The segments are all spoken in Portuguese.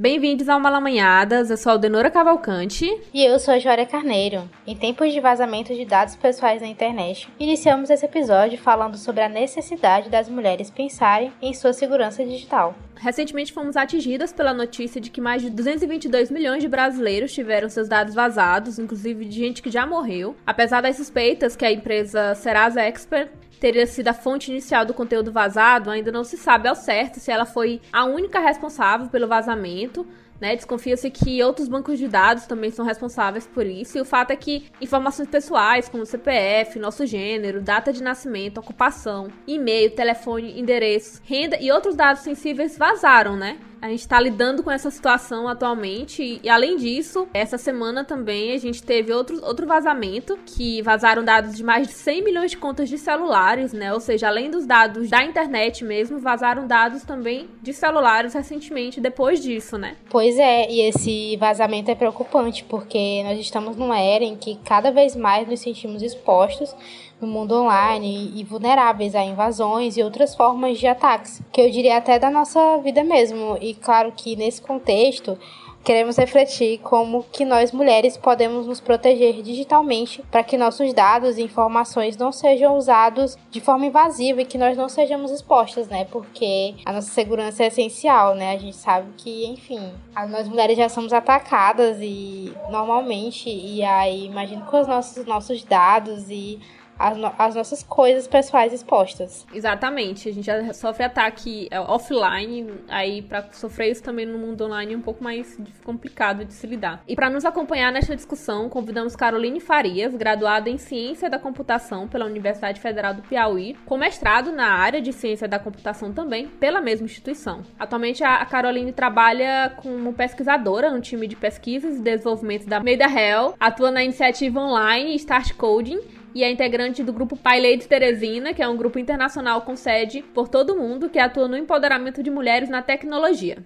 Bem-vindos ao Malamanhadas, eu sou a Aldenora Cavalcante. E eu sou a Jória Carneiro. Em tempos de vazamento de dados pessoais na internet, iniciamos esse episódio falando sobre a necessidade das mulheres pensarem em sua segurança digital. Recentemente fomos atingidas pela notícia de que mais de 222 milhões de brasileiros tiveram seus dados vazados, inclusive de gente que já morreu. Apesar das suspeitas que a empresa Serasa Expert teria sido a fonte inicial do conteúdo vazado, ainda não se sabe ao certo se ela foi a única responsável pelo vazamento. Né? Desconfia-se que outros bancos de dados também são responsáveis por isso, e o fato é que informações pessoais, como CPF, nosso gênero, data de nascimento, ocupação, e-mail, telefone, endereço, renda e outros dados sensíveis vazaram, né? A gente está lidando com essa situação atualmente. E além disso, essa semana também a gente teve outro, outro vazamento, que vazaram dados de mais de 100 milhões de contas de celulares, né? Ou seja, além dos dados da internet mesmo, vazaram dados também de celulares recentemente depois disso, né? Pois é, e esse vazamento é preocupante, porque nós estamos numa era em que cada vez mais nos sentimos expostos no mundo online e vulneráveis a invasões e outras formas de ataques, que eu diria até da nossa vida mesmo. E claro que nesse contexto, queremos refletir como que nós mulheres podemos nos proteger digitalmente para que nossos dados e informações não sejam usados de forma invasiva e que nós não sejamos expostas, né? Porque a nossa segurança é essencial, né? A gente sabe que, enfim, nós mulheres já somos atacadas e normalmente e aí imagino com os nossos nossos dados e as, no as nossas coisas pessoais expostas. Exatamente. A gente já sofre ataque é, offline, aí para sofrer isso também no mundo online é um pouco mais complicado de se lidar. E para nos acompanhar nesta discussão, convidamos Caroline Farias, graduada em Ciência da Computação pela Universidade Federal do Piauí, com mestrado na área de Ciência da Computação também pela mesma instituição. Atualmente a Caroline trabalha como pesquisadora no time de pesquisas e desenvolvimento da Made Hell, atua na iniciativa online Start Coding e é integrante do grupo Pai Lady Teresina, que é um grupo internacional com sede por todo o mundo que atua no empoderamento de mulheres na tecnologia.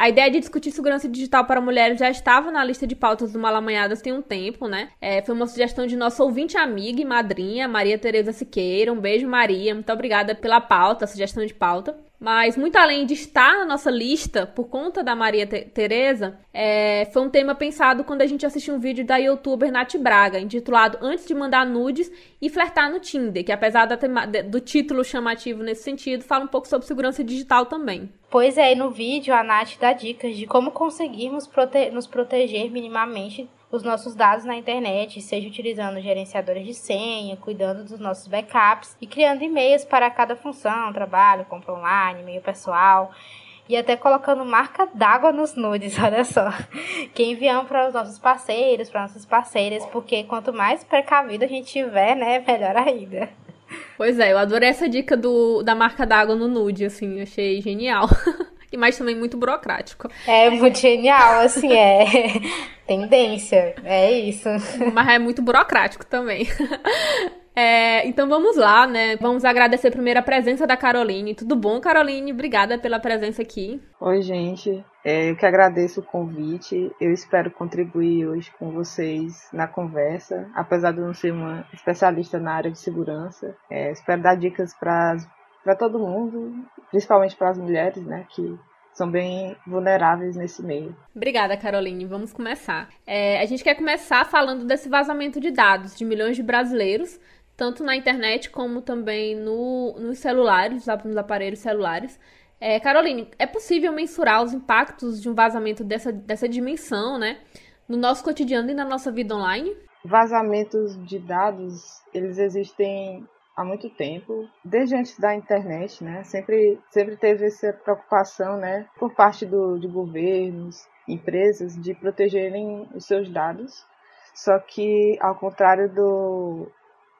A ideia de discutir segurança digital para mulheres já estava na lista de pautas do Malamanhadas tem um tempo, né? É, foi uma sugestão de nossa ouvinte amiga e madrinha, Maria Tereza Siqueira. Um beijo, Maria. Muito obrigada pela pauta, sugestão de pauta. Mas, muito além de estar na nossa lista, por conta da Maria Tereza, é, foi um tema pensado quando a gente assistiu um vídeo da youtuber Nath Braga, intitulado Antes de Mandar Nudes e Flertar no Tinder, que apesar do título chamativo nesse sentido, fala um pouco sobre segurança digital também. Pois é, no vídeo a Nath dá dicas de como conseguirmos prote nos proteger minimamente os nossos dados na internet, seja utilizando gerenciadores de senha, cuidando dos nossos backups e criando e-mails para cada função, trabalho, compra online, e-mail pessoal e até colocando marca d'água nos nudes, olha só. Que enviamos para os nossos parceiros, para nossas parceiras, porque quanto mais precavido a gente tiver, né, melhor ainda. Pois é, eu adorei essa dica do, da marca d'água no nude, assim, achei genial. e mais também muito burocrático. É muito genial, assim, é tendência, é isso. Mas é muito burocrático também. É, então vamos lá, né? Vamos agradecer primeiro a presença da Caroline. Tudo bom, Caroline? Obrigada pela presença aqui. Oi, gente. É, eu que agradeço o convite. Eu espero contribuir hoje com vocês na conversa, apesar de eu não ser uma especialista na área de segurança. É, espero dar dicas para para todo mundo, principalmente para as mulheres, né, que são bem vulneráveis nesse meio. Obrigada, Caroline. Vamos começar. É, a gente quer começar falando desse vazamento de dados de milhões de brasileiros, tanto na internet como também no, nos celulares, nos aparelhos celulares. É, Caroline, é possível mensurar os impactos de um vazamento dessa, dessa dimensão, né, no nosso cotidiano e na nossa vida online? Vazamentos de dados, eles existem há muito tempo, desde antes da internet, né? Sempre, sempre teve essa preocupação, né, por parte do, de governos, empresas, de protegerem os seus dados. Só que, ao contrário do,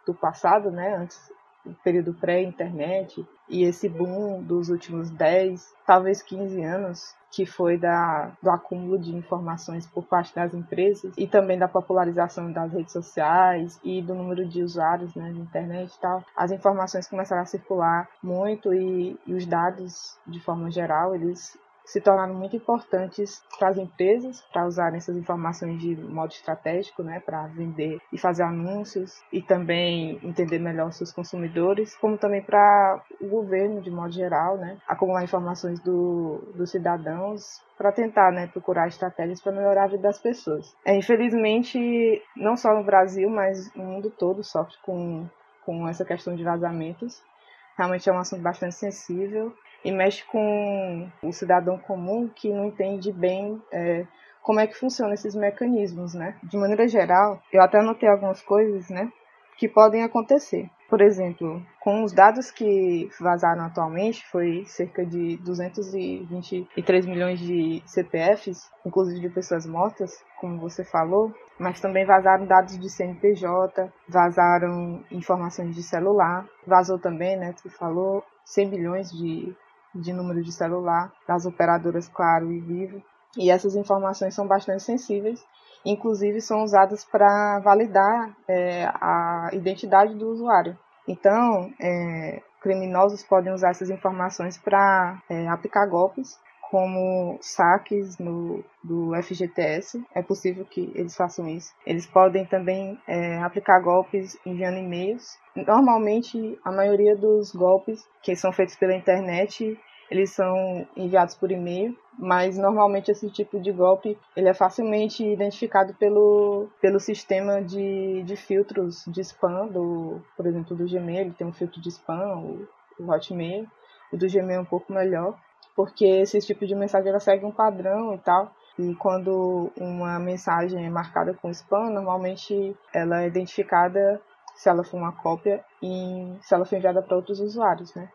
do passado, né, antes do período pré-internet, e esse boom dos últimos 10, talvez 15 anos, que foi da, do acúmulo de informações por parte das empresas e também da popularização das redes sociais e do número de usuários né, internet e tal, as informações começaram a circular muito e, e os dados, de forma geral, eles se tornaram muito importantes para as empresas, para usarem essas informações de modo estratégico, né, para vender e fazer anúncios e também entender melhor seus consumidores, como também para o governo de modo geral, né, acumular informações do, dos cidadãos para tentar né, procurar estratégias para melhorar a vida das pessoas. É, infelizmente, não só no Brasil, mas no mundo todo sofre com, com essa questão de vazamentos. Realmente é um assunto bastante sensível e mexe com o cidadão comum que não entende bem é, como é que funcionam esses mecanismos, né? De maneira geral, eu até anotei algumas coisas, né, que podem acontecer. Por exemplo, com os dados que vazaram atualmente, foi cerca de 223 milhões de CPFs, inclusive de pessoas mortas, como você falou, mas também vazaram dados de CNPJ, vazaram informações de celular, vazou também, né, você falou, 100 milhões de de número de celular das operadoras Claro e Vivo. E essas informações são bastante sensíveis, inclusive são usadas para validar é, a identidade do usuário. Então, é, criminosos podem usar essas informações para é, aplicar golpes, como saques no, do FGTS. É possível que eles façam isso. Eles podem também é, aplicar golpes enviando e-mails Normalmente, a maioria dos golpes que são feitos pela internet, eles são enviados por e-mail, mas normalmente esse tipo de golpe ele é facilmente identificado pelo, pelo sistema de, de filtros de spam, do, por exemplo, do Gmail, ele tem um filtro de spam, o, o Hotmail, o do Gmail é um pouco melhor, porque esse tipo de mensagem ela segue um padrão e tal, e quando uma mensagem é marcada com spam, normalmente ela é identificada se ela for uma cópia e se ela for enviada para outros usuários, né?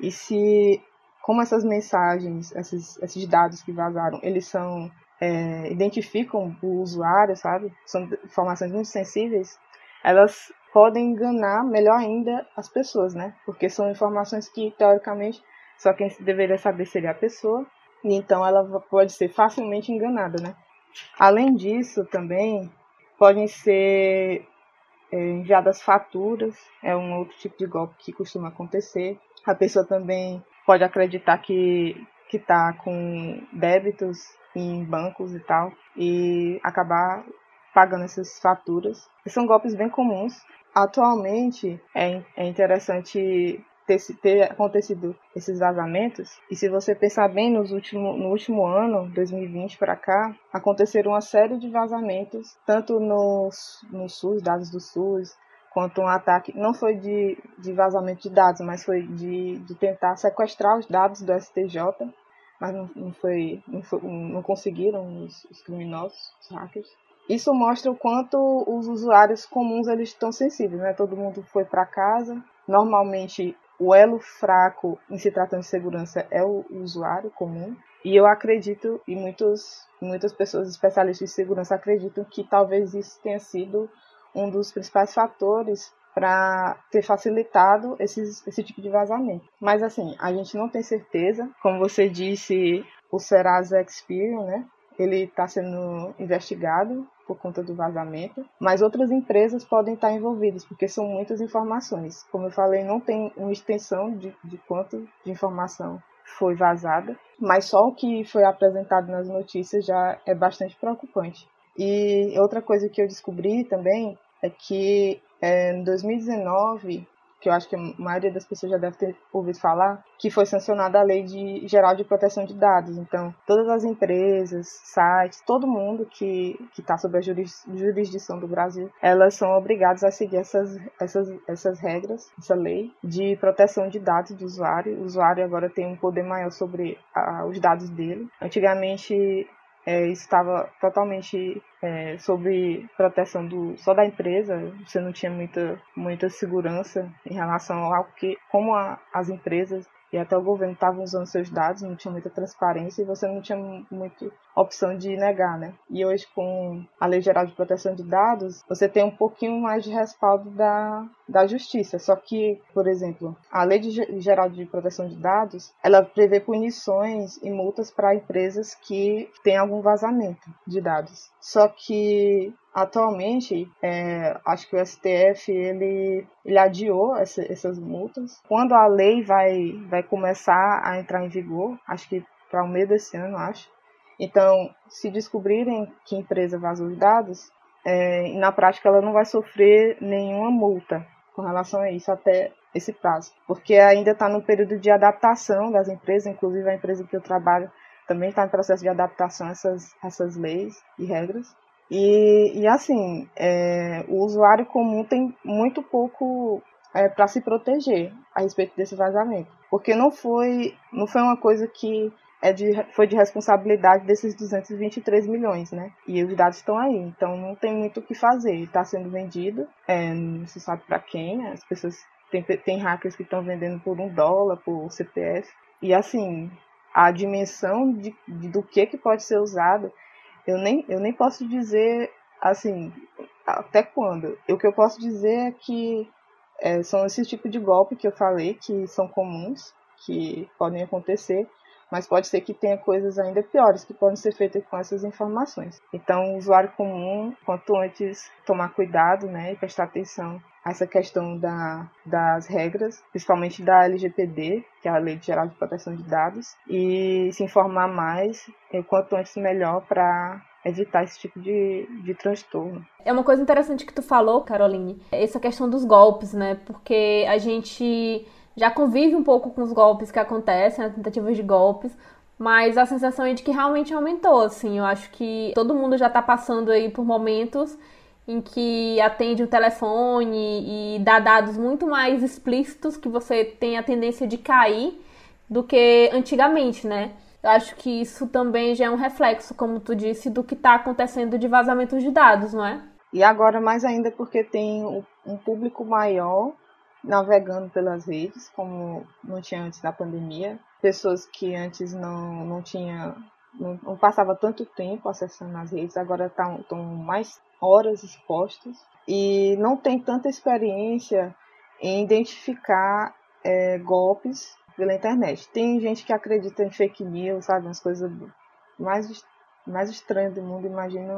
E se, como essas mensagens, esses, esses dados que vazaram, eles são, é, identificam o usuário, sabe? São informações muito sensíveis, elas podem enganar melhor ainda as pessoas, né? Porque são informações que, teoricamente, só quem deveria saber seria a pessoa, e então ela pode ser facilmente enganada, né? Além disso, também podem ser é, enviadas faturas, é um outro tipo de golpe que costuma acontecer. A pessoa também pode acreditar que que está com débitos em bancos e tal e acabar pagando essas faturas. São golpes bem comuns. Atualmente é, é interessante ter, ter acontecido esses vazamentos. E se você pensar bem, nos último, no último ano, 2020 para cá, aconteceram uma série de vazamentos, tanto no, no SUS, dados do SUS, quanto um ataque, não foi de, de vazamento de dados, mas foi de, de tentar sequestrar os dados do STJ, mas não, não, foi, não, foi, não conseguiram os, os criminosos, os hackers. Isso mostra o quanto os usuários comuns eles estão sensíveis, né? Todo mundo foi para casa. Normalmente o elo fraco em se tratando de segurança é o usuário comum. E eu acredito, e muitos, muitas pessoas especialistas de segurança acreditam que talvez isso tenha sido um dos principais fatores para ter facilitado esses, esse tipo de vazamento. Mas assim, a gente não tem certeza. Como você disse, o Serasa Experian, né? Ele está sendo investigado por conta do vazamento, mas outras empresas podem estar envolvidas, porque são muitas informações. Como eu falei, não tem uma extensão de, de quanto de informação foi vazada, mas só o que foi apresentado nas notícias já é bastante preocupante. E outra coisa que eu descobri também é que é, em 2019 que eu acho que a maioria das pessoas já deve ter ouvido falar, que foi sancionada a Lei de, Geral de Proteção de Dados. Então, todas as empresas, sites, todo mundo que está sob a jurisdição do Brasil, elas são obrigadas a seguir essas, essas, essas regras, essa lei de proteção de dados do usuário. O usuário agora tem um poder maior sobre a, os dados dele. Antigamente, é, estava totalmente é, sobre proteção do, só da empresa, você não tinha muita, muita segurança em relação ao que, como a, as empresas e até o governo estavam usando seus dados, não tinha muita transparência e você não tinha muita opção de negar, né? E hoje, com a Lei Geral de Proteção de Dados, você tem um pouquinho mais de respaldo da, da justiça. Só que, por exemplo, a Lei de Geral de Proteção de Dados, ela prevê punições e multas para empresas que têm algum vazamento de dados. Só que Atualmente, é, acho que o STF ele, ele adiou essa, essas multas. Quando a lei vai, vai começar a entrar em vigor, acho que para o meio desse ano, acho. Então, se descobrirem que empresa vazou os dados, é, na prática ela não vai sofrer nenhuma multa com relação a isso até esse prazo, porque ainda está no período de adaptação das empresas, inclusive a empresa que eu trabalho também está em processo de adaptação a essas, essas leis e regras. E, e assim, é, o usuário comum tem muito pouco é, para se proteger a respeito desse vazamento, porque não foi, não foi uma coisa que é de, foi de responsabilidade desses 223 milhões, né? E os dados estão aí, então não tem muito o que fazer. Está sendo vendido, é, não se sabe para quem, as pessoas tem, tem hackers que estão vendendo por um dólar, por CPF. E assim, a dimensão de, de, do que, que pode ser usado, eu nem, eu nem posso dizer assim, até quando. O que eu posso dizer é que é, são esse tipo de golpe que eu falei, que são comuns, que podem acontecer, mas pode ser que tenha coisas ainda piores que podem ser feitas com essas informações. Então, o usuário comum, quanto antes tomar cuidado né, e prestar atenção essa questão da, das regras, principalmente da LGPD, que é a Lei Geral de Proteção de Dados, e se informar mais, e quanto antes melhor, para evitar esse tipo de, de transtorno. É uma coisa interessante que tu falou, Caroline, essa questão dos golpes, né? Porque a gente já convive um pouco com os golpes que acontecem, as tentativas de golpes, mas a sensação é de que realmente aumentou, assim. Eu acho que todo mundo já tá passando aí por momentos em que atende o telefone e dá dados muito mais explícitos que você tem a tendência de cair do que antigamente, né? Eu acho que isso também já é um reflexo, como tu disse, do que está acontecendo de vazamento de dados, não é? E agora mais ainda porque tem um público maior navegando pelas redes, como não tinha antes da pandemia. Pessoas que antes não, não tinha não, não passava tanto tempo acessando as redes, agora estão tá, mais horas expostas e não tem tanta experiência em identificar é, golpes pela internet. Tem gente que acredita em fake news, sabe, umas coisas mais, mais estranhas do mundo. Imagina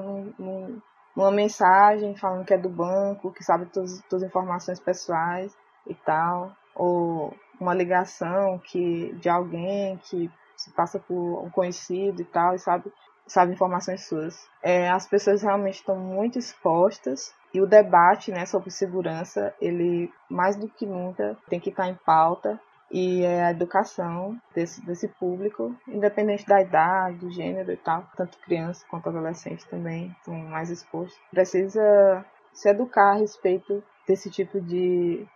uma mensagem falando que é do banco, que sabe todas as informações pessoais e tal, ou uma ligação que de alguém que se passa por um conhecido e tal, e sabe sabe informações suas. É, as pessoas realmente estão muito expostas e o debate né, sobre segurança, ele mais do que nunca tem que estar em pauta e é a educação desse, desse público, independente da idade, do gênero e tal, tanto criança quanto adolescente também estão mais expostos. Precisa se educar a respeito desse tipo de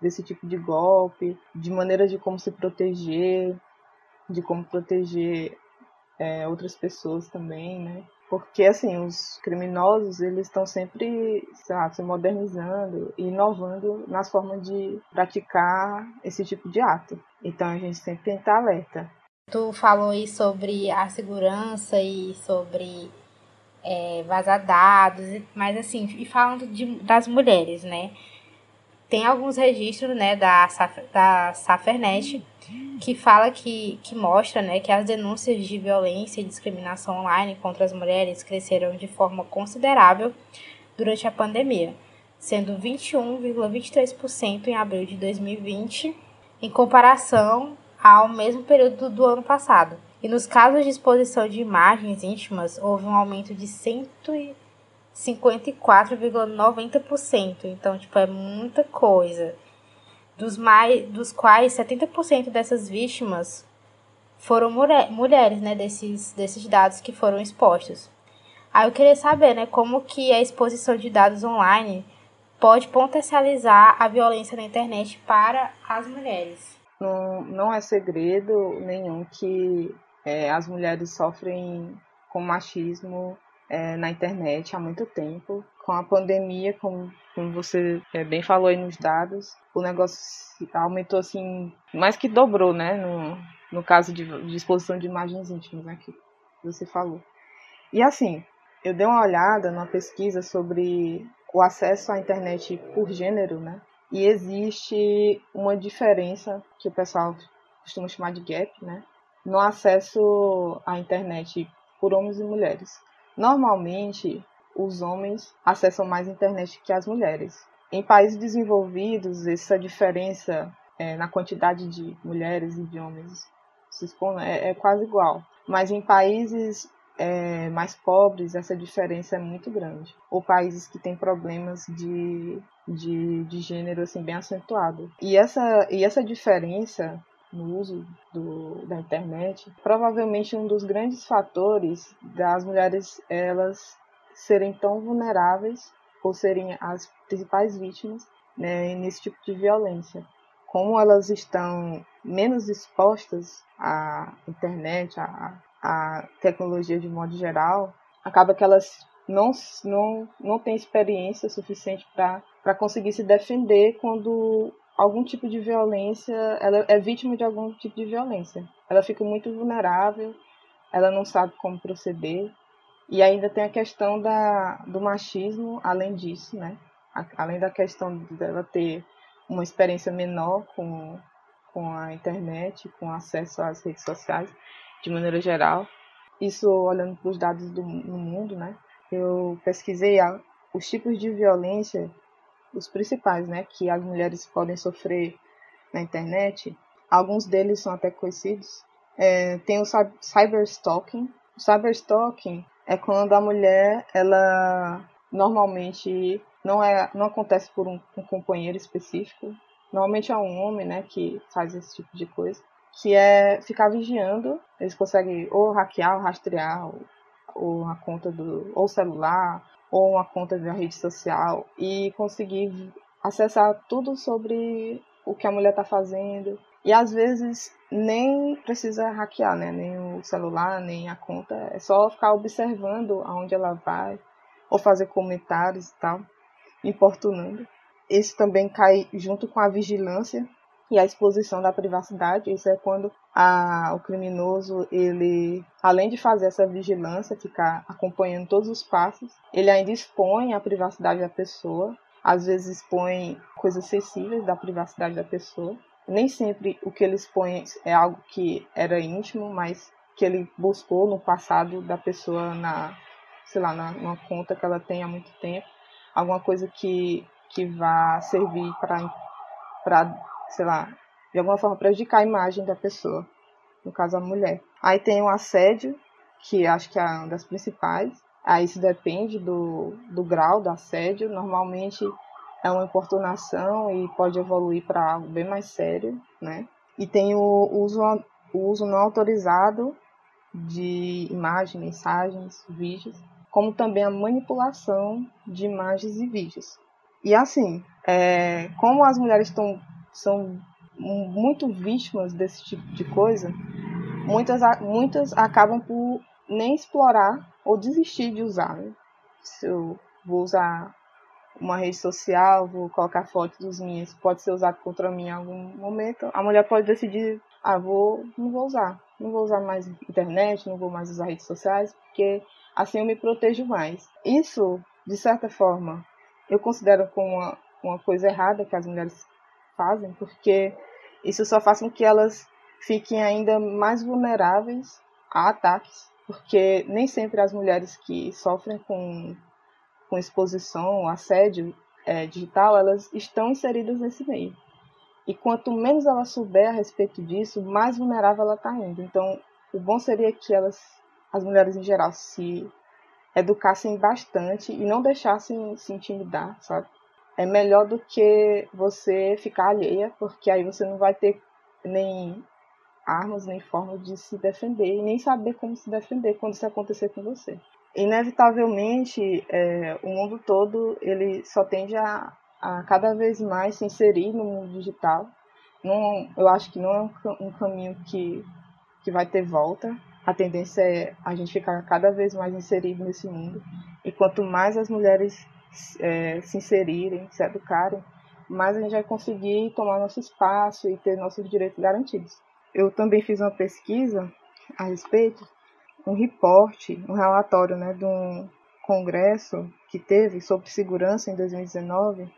desse tipo de golpe, de maneiras de como se proteger, de como proteger é, outras pessoas também, né? Porque, assim, os criminosos, eles estão sempre, lá, se modernizando e inovando nas formas de praticar esse tipo de ato. Então, a gente sempre tem que estar alerta. Tu falou aí sobre a segurança e sobre é, vazar dados, mas assim, e falando de, das mulheres, né? Tem alguns registros, né, da, da Safernet que fala que, que mostra né, que as denúncias de violência e discriminação online contra as mulheres cresceram de forma considerável durante a pandemia, sendo 21,23% em abril de 2020, em comparação ao mesmo período do ano passado. E nos casos de exposição de imagens íntimas, houve um aumento de 154,90%. Então, tipo, é muita coisa dos, mais, dos quais 70% dessas vítimas foram mulher, mulheres, né, desses, desses dados que foram expostos. Aí eu queria saber, né, como que a exposição de dados online pode potencializar a violência na internet para as mulheres. Não, não é segredo nenhum que é, as mulheres sofrem com machismo é, na internet há muito tempo. Com a pandemia, como, como você é, bem falou aí nos dados, o negócio aumentou assim, mais que dobrou, né? No, no caso de, de exposição de imagens íntimas, né? Que você falou. E assim, eu dei uma olhada numa pesquisa sobre o acesso à internet por gênero, né? E existe uma diferença que o pessoal costuma chamar de gap, né? No acesso à internet por homens e mulheres. Normalmente, os homens acessam mais internet que as mulheres. Em países desenvolvidos, essa diferença é, na quantidade de mulheres e de homens se expondo, é, é quase igual. Mas em países é, mais pobres, essa diferença é muito grande. Ou países que têm problemas de, de, de gênero assim, bem acentuado. E essa, e essa diferença no uso do, da internet, provavelmente um dos grandes fatores das mulheres elas serem tão vulneráveis ou serem as principais vítimas né, nesse tipo de violência. Como elas estão menos expostas à internet, à, à tecnologia de modo geral, acaba que elas não, não, não têm experiência suficiente para conseguir se defender quando algum tipo de violência, ela é vítima de algum tipo de violência. Ela fica muito vulnerável, ela não sabe como proceder. E ainda tem a questão da, do machismo, além disso, né? Além da questão dela ter uma experiência menor com, com a internet, com acesso às redes sociais, de maneira geral. Isso olhando para os dados do no mundo, né? Eu pesquisei a, os tipos de violência os principais, né, que as mulheres podem sofrer na internet. Alguns deles são até conhecidos. É, tem o cyberstalking. O cyberstalking é quando a mulher, ela normalmente não é, não acontece por um, um companheiro específico. Normalmente é um homem, né, que faz esse tipo de coisa, que é ficar vigiando. Eles conseguem ou hackear, ou rastrear, ou, ou a conta do ou celular, ou uma conta de uma rede social e conseguir acessar tudo sobre o que a mulher está fazendo. E às vezes nem precisa hackear, né? Nem o celular, nem a conta. É só ficar observando aonde ela vai, ou fazer comentários e tal, importunando. Esse também cai junto com a vigilância e a exposição da privacidade. Isso é quando a, o criminoso, ele, além de fazer essa vigilância, ficar acompanhando todos os passos, ele ainda expõe a privacidade da pessoa, às vezes expõe coisas sensíveis da privacidade da pessoa. Nem sempre o que ele expõe é algo que era íntimo, mas que ele buscou no passado da pessoa na, sei lá, numa conta que ela tem há muito tempo, alguma coisa que, que vá servir para sei lá, de alguma forma prejudicar a imagem da pessoa, no caso a mulher. Aí tem o assédio, que acho que é uma das principais. Aí isso depende do, do grau do assédio. Normalmente é uma importunação e pode evoluir para algo bem mais sério, né? E tem o uso, o uso não autorizado de imagens, mensagens, vídeos, como também a manipulação de imagens e vídeos. E assim, é, como as mulheres estão são muito vítimas desse tipo de coisa, muitas, muitas acabam por nem explorar ou desistir de usar. Né? Se eu vou usar uma rede social, vou colocar fotos dos minhas, pode ser usado contra mim em algum momento, a mulher pode decidir, ah, vou, não vou usar, não vou usar mais internet, não vou mais usar redes sociais, porque assim eu me protejo mais. Isso, de certa forma, eu considero como uma, uma coisa errada que as mulheres fazem, porque isso só faz com que elas fiquem ainda mais vulneráveis a ataques, porque nem sempre as mulheres que sofrem com, com exposição, assédio é, digital, elas estão inseridas nesse meio. E quanto menos ela souber a respeito disso, mais vulnerável ela está indo. Então, o bom seria que elas, as mulheres em geral, se educassem bastante e não deixassem se intimidar, sabe? É melhor do que você ficar alheia, porque aí você não vai ter nem armas, nem forma de se defender, e nem saber como se defender quando isso acontecer com você. Inevitavelmente, é, o mundo todo ele só tende a, a cada vez mais se inserir no mundo digital. Não, eu acho que não é um, um caminho que, que vai ter volta. A tendência é a gente ficar cada vez mais inserido nesse mundo. E quanto mais as mulheres é, se inserirem, se educarem, mais a gente vai conseguir tomar nosso espaço e ter nossos direitos garantidos. Eu também fiz uma pesquisa a respeito, um reporte, um relatório né, de um congresso que teve sobre segurança em 2019,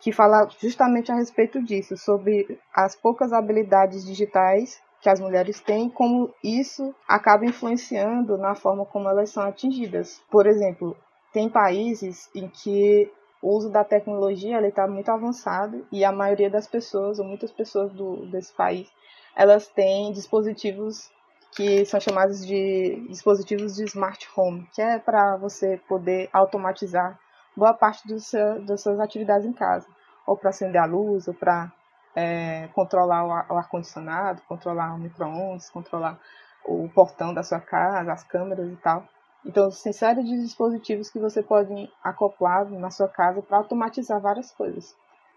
que fala justamente a respeito disso, sobre as poucas habilidades digitais que as mulheres têm, como isso acaba influenciando na forma como elas são atingidas. Por exemplo, tem países em que o uso da tecnologia está muito avançado e a maioria das pessoas, ou muitas pessoas do, desse país, elas têm dispositivos que são chamados de dispositivos de smart home, que é para você poder automatizar boa parte do seu, das suas atividades em casa, ou para acender a luz, ou para é, controlar o ar-condicionado, controlar o micro-ondas, controlar o portão da sua casa, as câmeras e tal. Então, tem série de dispositivos que você pode acoplar na sua casa para automatizar várias coisas.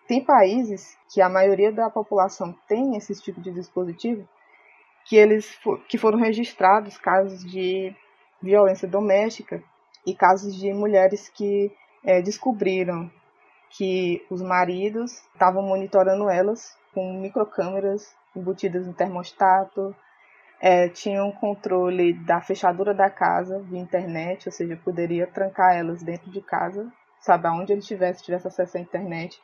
Tem países que a maioria da população tem esse tipo de dispositivo que eles que foram registrados casos de violência doméstica e casos de mulheres que é, descobriram que os maridos estavam monitorando elas com microcâmeras embutidas no termostato, é, tinham controle da fechadura da casa via internet, ou seja, poderia trancar elas dentro de casa, sabe, aonde ele estivesse, tivesse acesso à internet.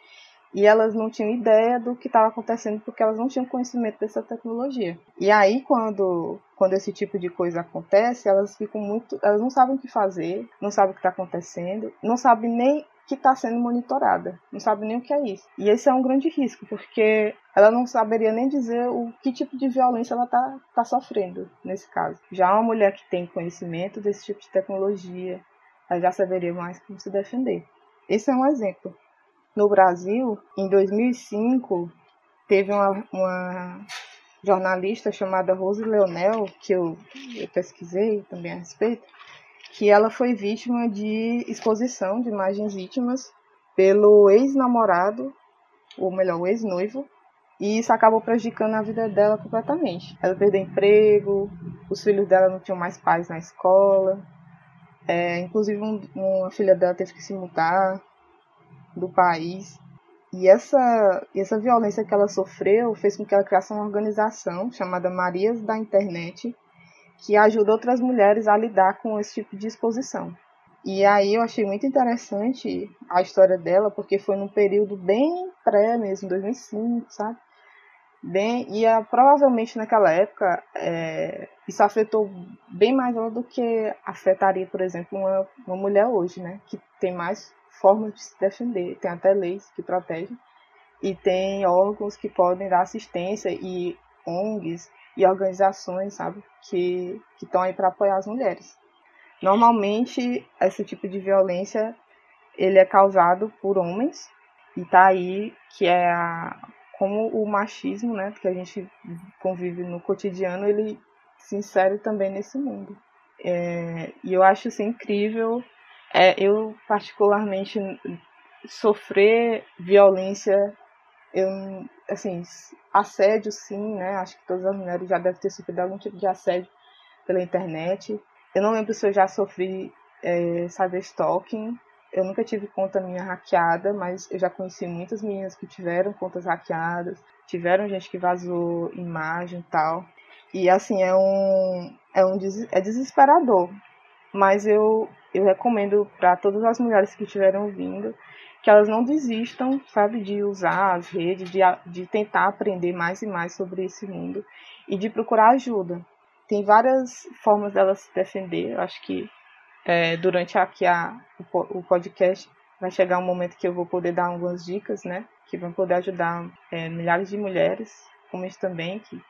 E elas não tinham ideia do que estava acontecendo porque elas não tinham conhecimento dessa tecnologia. E aí, quando, quando esse tipo de coisa acontece, elas ficam muito. Elas não sabem o que fazer, não sabem o que está acontecendo, não sabem nem que está sendo monitorada, não sabe nem o que é isso. E esse é um grande risco, porque ela não saberia nem dizer o que tipo de violência ela está tá sofrendo nesse caso. Já uma mulher que tem conhecimento desse tipo de tecnologia, ela já saberia mais como se defender. Esse é um exemplo. No Brasil, em 2005, teve uma, uma jornalista chamada Rose Leonel, que eu, eu pesquisei também a respeito, que ela foi vítima de exposição de imagens íntimas pelo ex-namorado, ou melhor, o ex-noivo, e isso acabou prejudicando a vida dela completamente. Ela perdeu emprego, os filhos dela não tinham mais pais na escola, é, inclusive um, uma filha dela teve que se mudar do país. E essa, essa violência que ela sofreu fez com que ela criasse uma organização chamada Marias da Internet, que ajuda outras mulheres a lidar com esse tipo de exposição. E aí eu achei muito interessante a história dela, porque foi num período bem pré mesmo, 2005, sabe? Bem, e a, provavelmente naquela época é, isso afetou bem mais ela do que afetaria, por exemplo, uma, uma mulher hoje, né? Que tem mais formas de se defender, tem até leis que protegem, e tem órgãos que podem dar assistência e ONGs e organizações, sabe, que estão aí para apoiar as mulheres. Normalmente, esse tipo de violência ele é causado por homens e tá aí que é a, como o machismo, né, que a gente convive no cotidiano, ele se insere também nesse mundo. É, e eu acho assim, incrível, é, eu particularmente sofrer violência eu, assim, assédio sim, né? Acho que todas as mulheres já devem ter sofrido algum tipo de assédio pela internet. Eu não lembro se eu já sofri é, cyberstalking. Eu nunca tive conta minha hackeada, mas eu já conheci muitas meninas que tiveram contas hackeadas, tiveram gente que vazou imagem e tal. E assim, é um é um é desesperador. Mas eu eu recomendo para todas as mulheres que estiverem ouvindo que elas não desistam, sabe, de usar as redes, de, de tentar aprender mais e mais sobre esse mundo e de procurar ajuda. Tem várias formas delas se defender. Eu acho que é, durante aqui a, o, o podcast vai chegar um momento que eu vou poder dar algumas dicas, né, que vão poder ajudar é, milhares de mulheres, homens também, que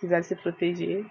quiserem se proteger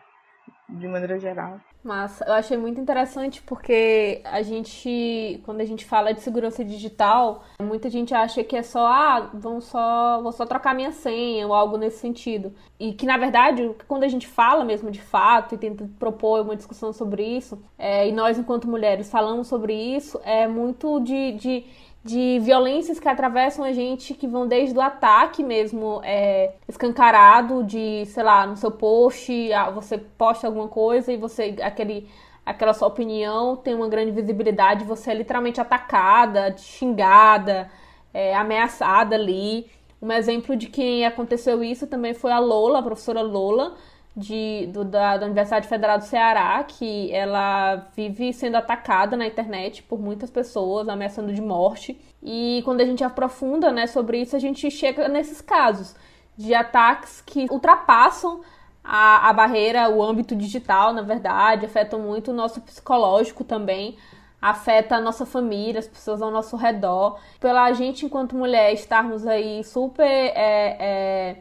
de maneira geral. Mas eu achei muito interessante porque a gente, quando a gente fala de segurança digital, muita gente acha que é só, ah, vão só, vou só trocar minha senha ou algo nesse sentido. E que na verdade, quando a gente fala mesmo de fato e tenta propor uma discussão sobre isso, é, e nós enquanto mulheres falamos sobre isso, é muito de, de de violências que atravessam a gente, que vão desde o ataque mesmo é, escancarado, de, sei lá, no seu post, você posta alguma coisa e você, aquele, aquela sua opinião tem uma grande visibilidade, você é literalmente atacada, xingada, é, ameaçada ali. Um exemplo de quem aconteceu isso também foi a Lola, a professora Lola, de, do, da, da, Universidade Federal do Ceará, que ela vive sendo atacada na internet por muitas pessoas, ameaçando de morte. E quando a gente aprofunda né, sobre isso, a gente chega nesses casos de ataques que ultrapassam a, a barreira, o âmbito digital, na verdade, afetam muito o nosso psicológico também, afeta a nossa família, as pessoas ao nosso redor. Pela gente, enquanto mulher, estarmos aí super. É, é,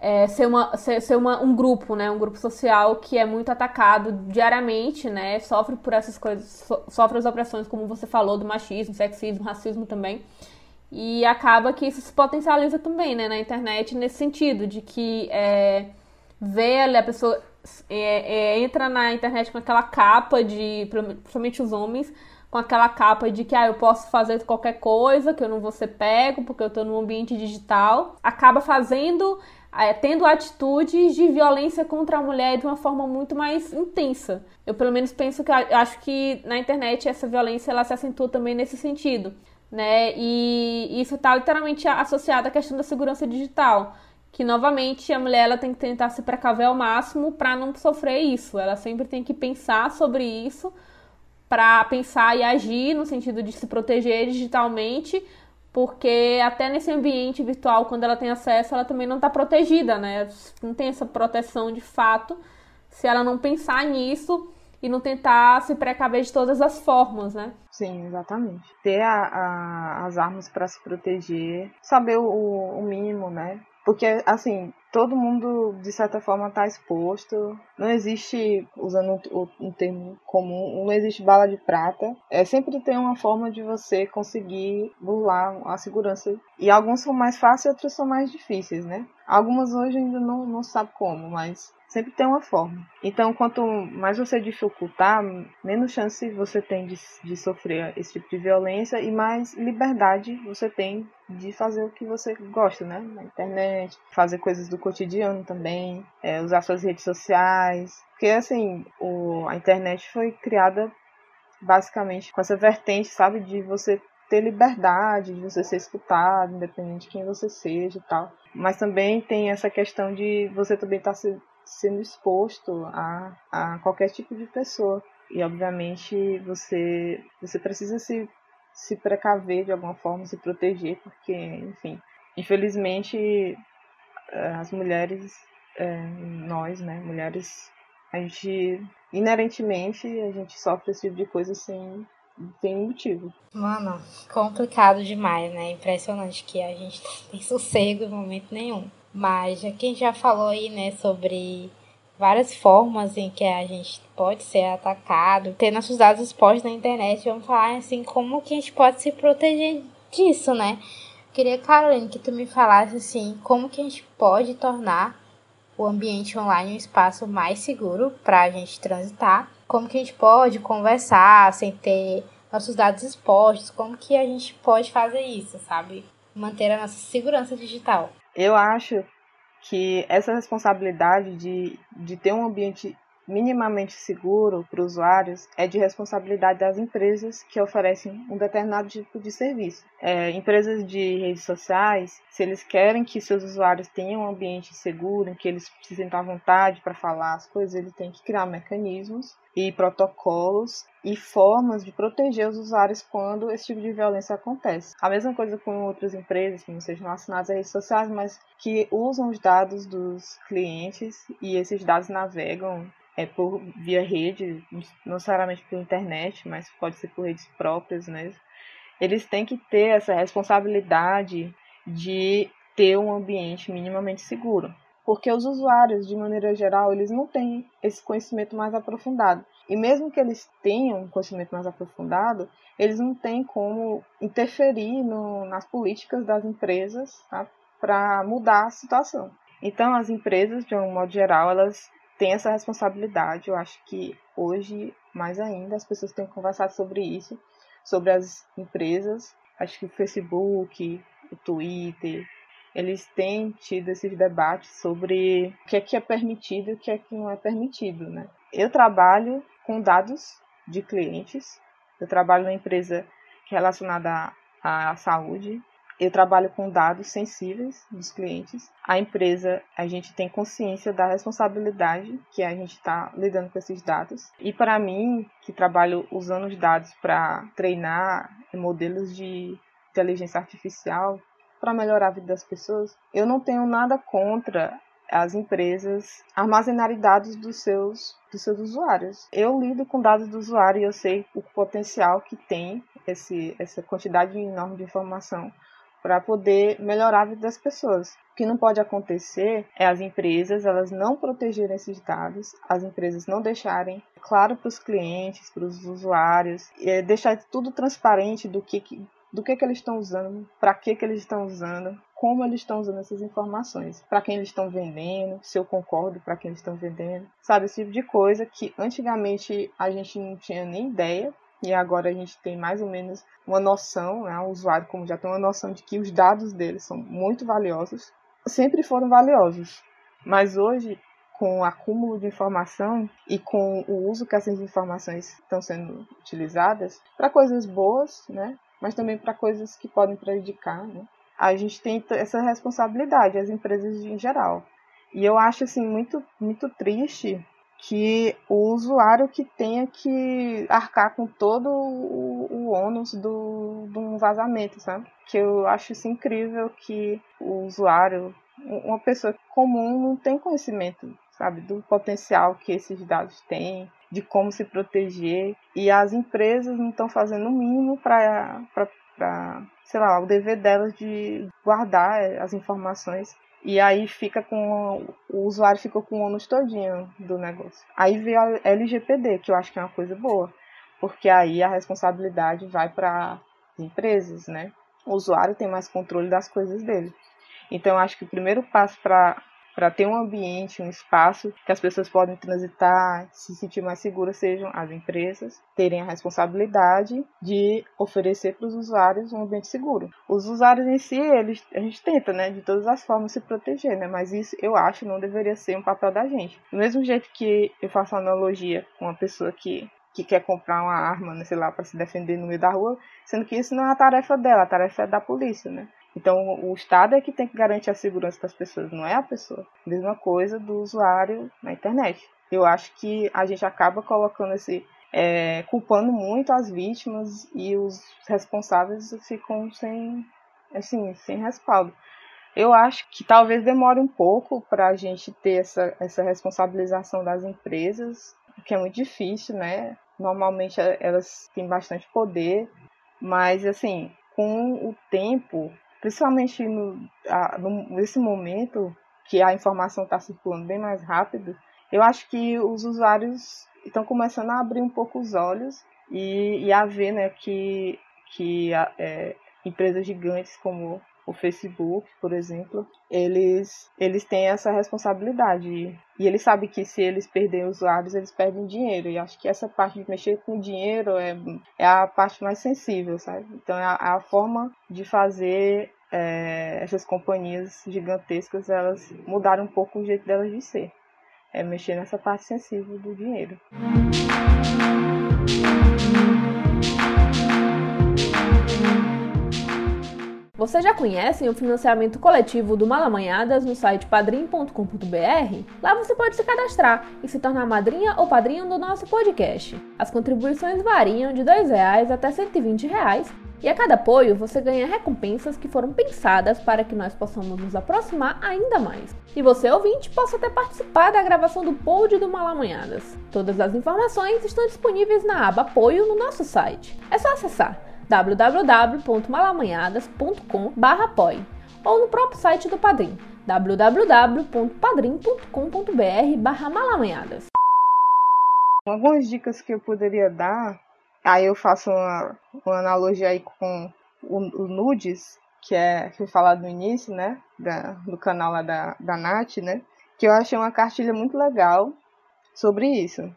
é, ser, uma, ser, ser uma, um grupo, né? Um grupo social que é muito atacado diariamente, né? Sofre por essas coisas, so, sofre as opressões, como você falou, do machismo, sexismo, racismo também. E acaba que isso se potencializa também, né? Na internet, nesse sentido, de que é, vê a pessoa é, é, entra na internet com aquela capa de, principalmente os homens, com aquela capa de que ah, eu posso fazer qualquer coisa, que eu não vou ser pego, porque eu estou num ambiente digital, acaba fazendo é, tendo atitudes de violência contra a mulher de uma forma muito mais intensa. Eu pelo menos penso que acho que na internet essa violência ela se acentua também nesse sentido, né? E isso está literalmente associado à questão da segurança digital, que novamente a mulher ela tem que tentar se precaver ao máximo para não sofrer isso. Ela sempre tem que pensar sobre isso para pensar e agir no sentido de se proteger digitalmente porque até nesse ambiente virtual, quando ela tem acesso, ela também não está protegida, né? Não tem essa proteção de fato se ela não pensar nisso e não tentar se precaver de todas as formas, né? Sim, exatamente. Ter a, a, as armas para se proteger, saber o, o mínimo, né? Porque, assim, todo mundo, de certa forma, está exposto. Não existe, usando um termo comum, não existe bala de prata. É, sempre tem uma forma de você conseguir burlar a segurança. E alguns são mais fáceis, outros são mais difíceis, né? Algumas hoje ainda não, não sabe como, mas sempre tem uma forma. Então, quanto mais você dificultar, menos chance você tem de, de sofrer esse tipo de violência e mais liberdade você tem de fazer o que você gosta, né? Na internet, fazer coisas do cotidiano também, é, usar suas redes sociais. Porque, assim, o, a internet foi criada basicamente com essa vertente, sabe? De você ter liberdade, de você ser escutado, independente de quem você seja e tal. Mas também tem essa questão de você também estar tá se sendo exposto a, a qualquer tipo de pessoa. E obviamente você, você precisa se, se precaver de alguma forma, se proteger, porque, enfim, infelizmente eh, as mulheres, é, nós, né, mulheres, a gente, inerentemente, a gente sofre esse tipo de coisa sem, sem motivo. Mano, complicado demais, né? Impressionante que a gente tem sossego em momento nenhum. Mas já quem já falou aí, né, sobre várias formas em que a gente pode ser atacado, ter nossos dados expostos na internet, vamos falar assim, como que a gente pode se proteger disso, né? Queria, Caroline, que tu me falasse assim, como que a gente pode tornar o ambiente online um espaço mais seguro para a gente transitar, como que a gente pode conversar sem ter nossos dados expostos, como que a gente pode fazer isso, sabe? Manter a nossa segurança digital. Eu acho que essa responsabilidade de, de ter um ambiente minimamente seguro para os usuários é de responsabilidade das empresas que oferecem um determinado tipo de serviço. É, empresas de redes sociais, se eles querem que seus usuários tenham um ambiente seguro, em que eles se sintam à vontade para falar as coisas, eles têm que criar mecanismos e protocolos e formas de proteger os usuários quando esse tipo de violência acontece. A mesma coisa com outras empresas que não sejam relacionadas a redes sociais, mas que usam os dados dos clientes e esses dados navegam é, por via rede, não necessariamente por internet, mas pode ser por redes próprias, né? Eles têm que ter essa responsabilidade de ter um ambiente minimamente seguro porque os usuários, de maneira geral, eles não têm esse conhecimento mais aprofundado. E mesmo que eles tenham um conhecimento mais aprofundado, eles não têm como interferir no, nas políticas das empresas tá? para mudar a situação. Então, as empresas, de um modo geral, elas têm essa responsabilidade. Eu acho que hoje, mais ainda, as pessoas têm que conversar sobre isso, sobre as empresas. Acho que o Facebook, o Twitter, eles têm tido esses debates sobre o que é que é permitido e o que é que não é permitido, né? Eu trabalho com dados de clientes, eu trabalho numa empresa relacionada à, à saúde, eu trabalho com dados sensíveis dos clientes. A empresa, a gente tem consciência da responsabilidade que a gente está lidando com esses dados. E para mim, que trabalho usando os dados para treinar modelos de inteligência artificial, para melhorar a vida das pessoas, eu não tenho nada contra as empresas armazenarem dados dos seus, dos seus usuários. Eu lido com dados do usuário e eu sei o potencial que tem esse, essa quantidade enorme de informação para poder melhorar a vida das pessoas. O que não pode acontecer é as empresas elas não protegerem esses dados, as empresas não deixarem claro para os clientes, para os usuários, é deixar tudo transparente do que, do que, que eles estão usando, para que, que eles estão usando, como eles estão usando essas informações, para quem eles estão vendendo, se eu concordo para quem eles estão vendendo, sabe? Esse tipo de coisa que antigamente a gente não tinha nem ideia e agora a gente tem mais ou menos uma noção, né? o usuário como já tem uma noção de que os dados deles são muito valiosos, sempre foram valiosos, mas hoje com o acúmulo de informação e com o uso que essas informações estão sendo utilizadas para coisas boas, né? Mas também para coisas que podem prejudicar, né? A gente tem essa responsabilidade, as empresas em geral. E eu acho assim muito muito triste que o usuário que tenha que arcar com todo o, o ônus do, um vazamento, sabe? Que eu acho isso incrível que o usuário, uma pessoa comum, não tem conhecimento, sabe, do potencial que esses dados têm, de como se proteger, e as empresas não estão fazendo o mínimo para, sei lá, o dever delas de guardar as informações e aí fica com. O usuário fica com o ônus todinho do negócio. Aí veio a LGPD, que eu acho que é uma coisa boa. Porque aí a responsabilidade vai para empresas, né? O usuário tem mais controle das coisas dele. Então eu acho que o primeiro passo para para ter um ambiente, um espaço que as pessoas podem transitar, se sentir mais seguras, sejam as empresas terem a responsabilidade de oferecer para os usuários um ambiente seguro. Os usuários em si, eles, a gente tenta, né, de todas as formas se proteger, né, mas isso eu acho não deveria ser um papel da gente. Do mesmo jeito que eu faço analogia com uma pessoa que que quer comprar uma arma, né, sei lá, para se defender no meio da rua, sendo que isso não é a tarefa dela, a tarefa é da polícia, né? Então, o Estado é que tem que garantir a segurança das pessoas, não é a pessoa. Mesma coisa do usuário na internet. Eu acho que a gente acaba colocando esse. É, culpando muito as vítimas e os responsáveis ficam sem, assim, sem respaldo. Eu acho que talvez demore um pouco para a gente ter essa, essa responsabilização das empresas, que é muito difícil, né? Normalmente elas têm bastante poder, mas assim, com o tempo principalmente no, a, no, nesse momento que a informação está circulando bem mais rápido, eu acho que os usuários estão começando a abrir um pouco os olhos e, e a ver né, que, que é, empresas gigantes como o Facebook, por exemplo, eles, eles têm essa responsabilidade. E eles sabem que se eles perderem usuários, eles perdem dinheiro. E acho que essa parte de mexer com dinheiro é, é a parte mais sensível, sabe? Então é a, é a forma de fazer é, essas companhias gigantescas elas mudaram um pouco o jeito delas de ser. É mexer nessa parte sensível do dinheiro. Você já conhece o financiamento coletivo do Malamanhadas no site padrim.com.br? Lá você pode se cadastrar e se tornar madrinha ou padrinho do nosso podcast. As contribuições variam de R$ reais até 120 reais, e a cada apoio você ganha recompensas que foram pensadas para que nós possamos nos aproximar ainda mais. E você, ouvinte, possa até participar da gravação do pod do Malamanhadas. Todas as informações estão disponíveis na aba Apoio no nosso site. É só acessar www.malamanhadas.com/apoie ou no próprio site do Padrim, www.padrim.com.br/malamanhadas. Algumas dicas que eu poderia dar, aí eu faço uma, uma analogia aí com o, o Nudes, que é foi falado no início, né, da, do canal lá da, da Nath, né, que eu achei uma cartilha muito legal sobre isso.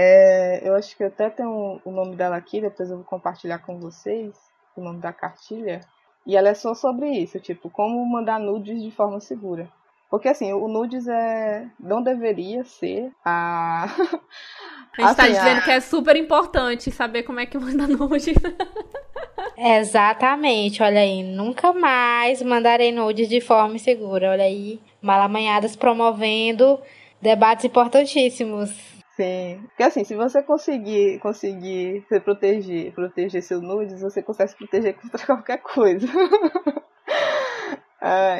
É, eu acho que eu até tenho o nome dela aqui, depois eu vou compartilhar com vocês o nome da cartilha. E ela é só sobre isso, tipo, como mandar nudes de forma segura. Porque assim, o nudes é não deveria ser a A gente tá assim, tá dizendo a... que é super importante saber como é que manda nudes. Exatamente, olha aí, nunca mais mandarei nudes de forma segura. Olha aí, malamanhadas promovendo debates importantíssimos. Sim. Porque assim, se você conseguir, conseguir se proteger, proteger seu nudes, você consegue se proteger contra qualquer coisa.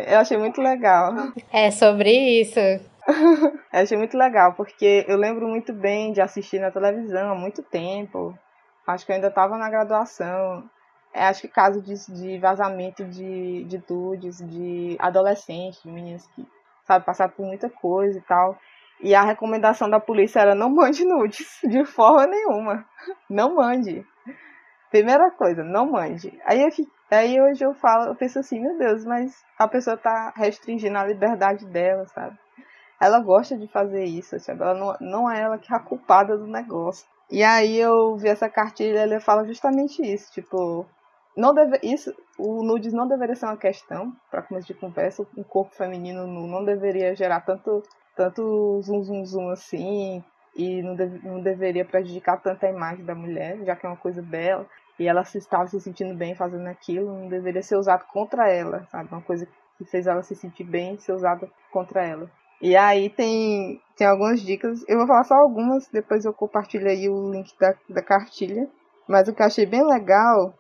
eu achei muito legal. É sobre isso. eu achei muito legal, porque eu lembro muito bem de assistir na televisão há muito tempo. Acho que eu ainda estava na graduação. é, acho que caso de, de vazamento de, de nudes, de adolescentes, de meninas que, sabe, passaram por muita coisa e tal. E a recomendação da polícia era não mande nudes, de forma nenhuma. Não mande. Primeira coisa, não mande. Aí, eu, aí hoje eu falo, eu penso assim, meu Deus, mas a pessoa tá restringindo a liberdade dela, sabe? Ela gosta de fazer isso, sabe? Ela não, não é ela que é a culpada do negócio. E aí eu vi essa cartilha, ele fala justamente isso, tipo, não deve, isso, o nudes não deveria ser uma questão para começo de conversa, um corpo feminino não deveria gerar tanto tanto zum zum zum assim e não, deve, não deveria prejudicar tanto a imagem da mulher, já que é uma coisa dela e ela se estava se sentindo bem fazendo aquilo, não deveria ser usado contra ela, sabe? Uma coisa que fez ela se sentir bem ser usada contra ela. E aí tem, tem algumas dicas, eu vou falar só algumas, depois eu compartilho aí o link da, da cartilha. Mas o que eu achei bem legal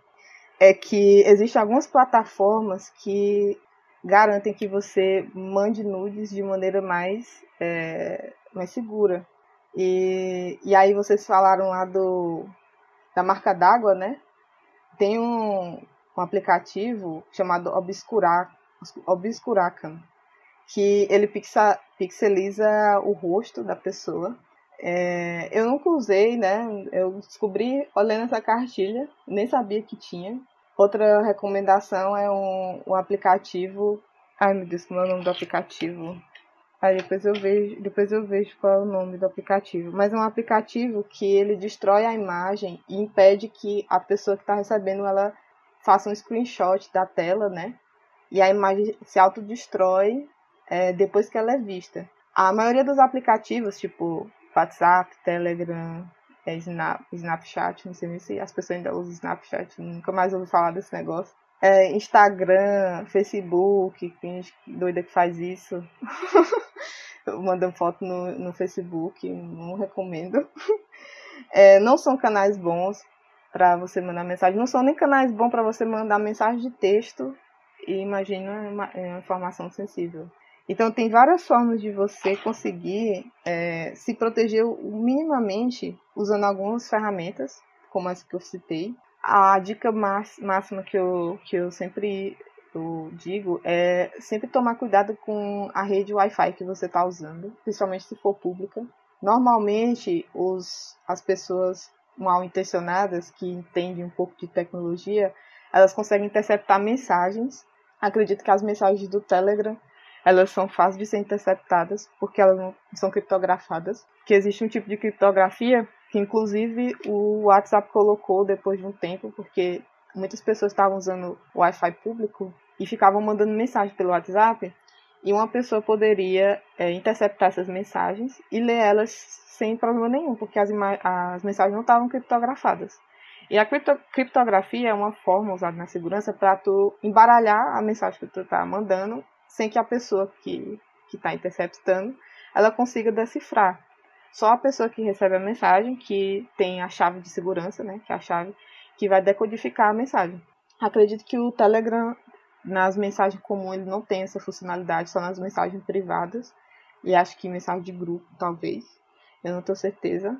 é que existem algumas plataformas que garantem que você mande nudes de maneira mais, é, mais segura. E, e aí vocês falaram lá do da marca d'água, né? Tem um, um aplicativo chamado Obscurac, Obscuracam, que ele pixa, pixeliza o rosto da pessoa. É, eu nunca usei, né? Eu descobri olhando essa cartilha, nem sabia que tinha. Outra recomendação é um, um aplicativo. Ai meu Deus, como é o nome do aplicativo? Aí depois eu vejo, depois eu vejo qual é o nome do aplicativo. Mas é um aplicativo que ele destrói a imagem e impede que a pessoa que está recebendo ela faça um screenshot da tela, né? E a imagem se autodestrói é, depois que ela é vista. A maioria dos aplicativos, tipo WhatsApp, Telegram, é Snap, Snapchat, não sei se as pessoas ainda usam Snapchat, nunca mais ouvi falar desse negócio. É, Instagram, Facebook, tem gente doida que faz isso. Mandando foto no, no Facebook, não recomendo. É, não são canais bons para você mandar mensagem, não são nem canais bons para você mandar mensagem de texto e imagina uma, uma informação sensível. Então, tem várias formas de você conseguir é, se proteger minimamente usando algumas ferramentas, como as que eu citei. A dica máxima que eu, que eu sempre eu digo é sempre tomar cuidado com a rede Wi-Fi que você está usando, principalmente se for pública. Normalmente, os, as pessoas mal intencionadas que entendem um pouco de tecnologia, elas conseguem interceptar mensagens. Acredito que as mensagens do Telegram elas são fáceis de ser interceptadas porque elas não são criptografadas. Que existe um tipo de criptografia que inclusive o WhatsApp colocou depois de um tempo, porque muitas pessoas estavam usando o Wi-Fi público e ficavam mandando mensagem pelo WhatsApp e uma pessoa poderia é, interceptar essas mensagens e ler elas sem problema nenhum, porque as, as mensagens não estavam criptografadas. E a cripto criptografia é uma forma usada na segurança para tu embaralhar a mensagem que tu está mandando sem que a pessoa que está interceptando ela consiga decifrar. Só a pessoa que recebe a mensagem que tem a chave de segurança, né, que é a chave que vai decodificar a mensagem. Acredito que o Telegram nas mensagens comuns ele não tem essa funcionalidade, só nas mensagens privadas e acho que mensagem de grupo talvez, eu não tenho certeza,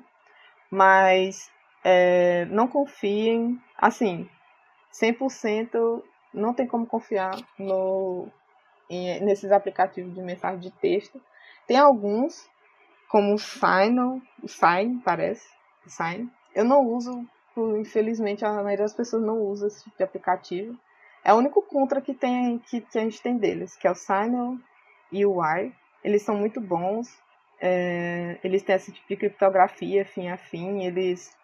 mas é, não confiem, assim, 100% não tem como confiar no nesses aplicativos de mensagem de texto. Tem alguns, como o Sign, o Sign parece, Sign. Eu não uso, infelizmente a maioria das pessoas não usa esse tipo de aplicativo. É o único contra que tem que a gente tem deles, que é o Sign e o Y. Eles são muito bons. É, eles têm esse tipo de criptografia fim a fim. Eles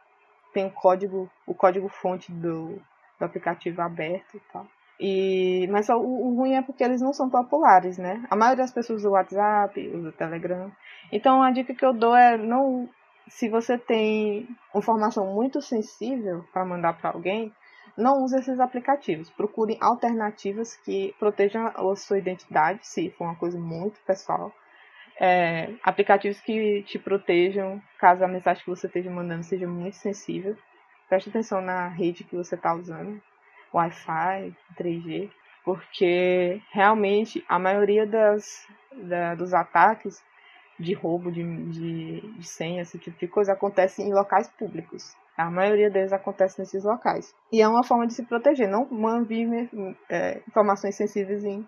têm o código, o código fonte do, do aplicativo aberto e tal. E, mas o, o, ruim é porque eles não são populares, né? A maioria das pessoas usa o WhatsApp, usa o Telegram. Então a dica que eu dou é não. Se você tem informação muito sensível para mandar para alguém, não use esses aplicativos. Procure alternativas que protejam a sua identidade, se for uma coisa muito pessoal. É, aplicativos que te protejam caso a mensagem que você esteja mandando seja muito sensível. Preste atenção na rede que você está usando. Wi-Fi, 3G, porque realmente a maioria das, da, dos ataques de roubo de, de, de senha, esse tipo de coisa, acontece em locais públicos. A maioria deles acontece nesses locais. E é uma forma de se proteger, não manter é, informações sensíveis em,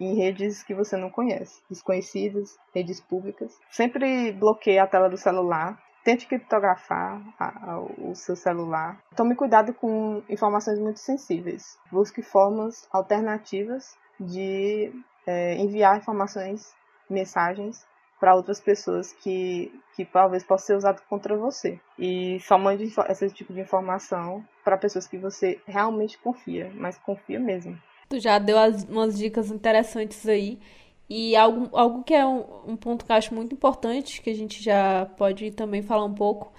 em redes que você não conhece, desconhecidas, redes públicas. Sempre bloqueie a tela do celular. Tente criptografar a, a, o seu celular. Tome cuidado com informações muito sensíveis. Busque formas alternativas de é, enviar informações, mensagens para outras pessoas que, que talvez possa ser usado contra você. E só mande esse tipo de informação para pessoas que você realmente confia, mas confia mesmo. Tu já deu as, umas dicas interessantes aí. E algo, algo que é um, um ponto que eu acho muito importante, que a gente já pode também falar um pouco,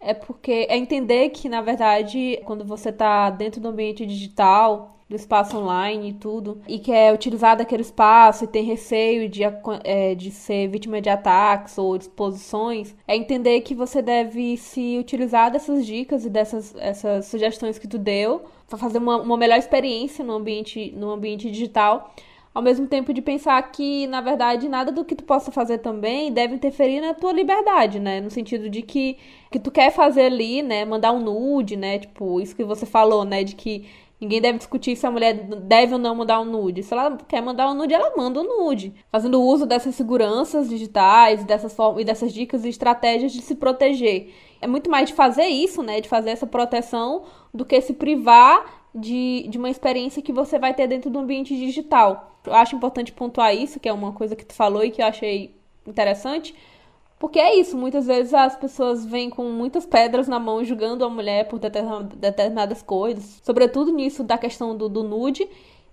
é porque é entender que, na verdade, quando você está dentro do ambiente digital, do espaço online e tudo, e quer utilizar daquele espaço e tem receio de, é, de ser vítima de ataques ou exposições, é entender que você deve se utilizar dessas dicas e dessas essas sugestões que tu deu para fazer uma, uma melhor experiência no ambiente, no ambiente digital ao mesmo tempo de pensar que, na verdade, nada do que tu possa fazer também deve interferir na tua liberdade, né? No sentido de que que tu quer fazer ali, né, mandar um nude, né? Tipo, isso que você falou, né, de que Ninguém deve discutir se a mulher deve ou não mandar um nude. Se ela quer mandar um nude, ela manda um nude. Fazendo uso dessas seguranças digitais, dessas e dessas dicas e estratégias de se proteger. É muito mais de fazer isso, né? De fazer essa proteção do que se privar de, de uma experiência que você vai ter dentro do ambiente digital. Eu acho importante pontuar isso, que é uma coisa que tu falou e que eu achei interessante porque é isso, muitas vezes as pessoas vêm com muitas pedras na mão julgando a mulher por determinadas coisas, sobretudo nisso da questão do, do nude.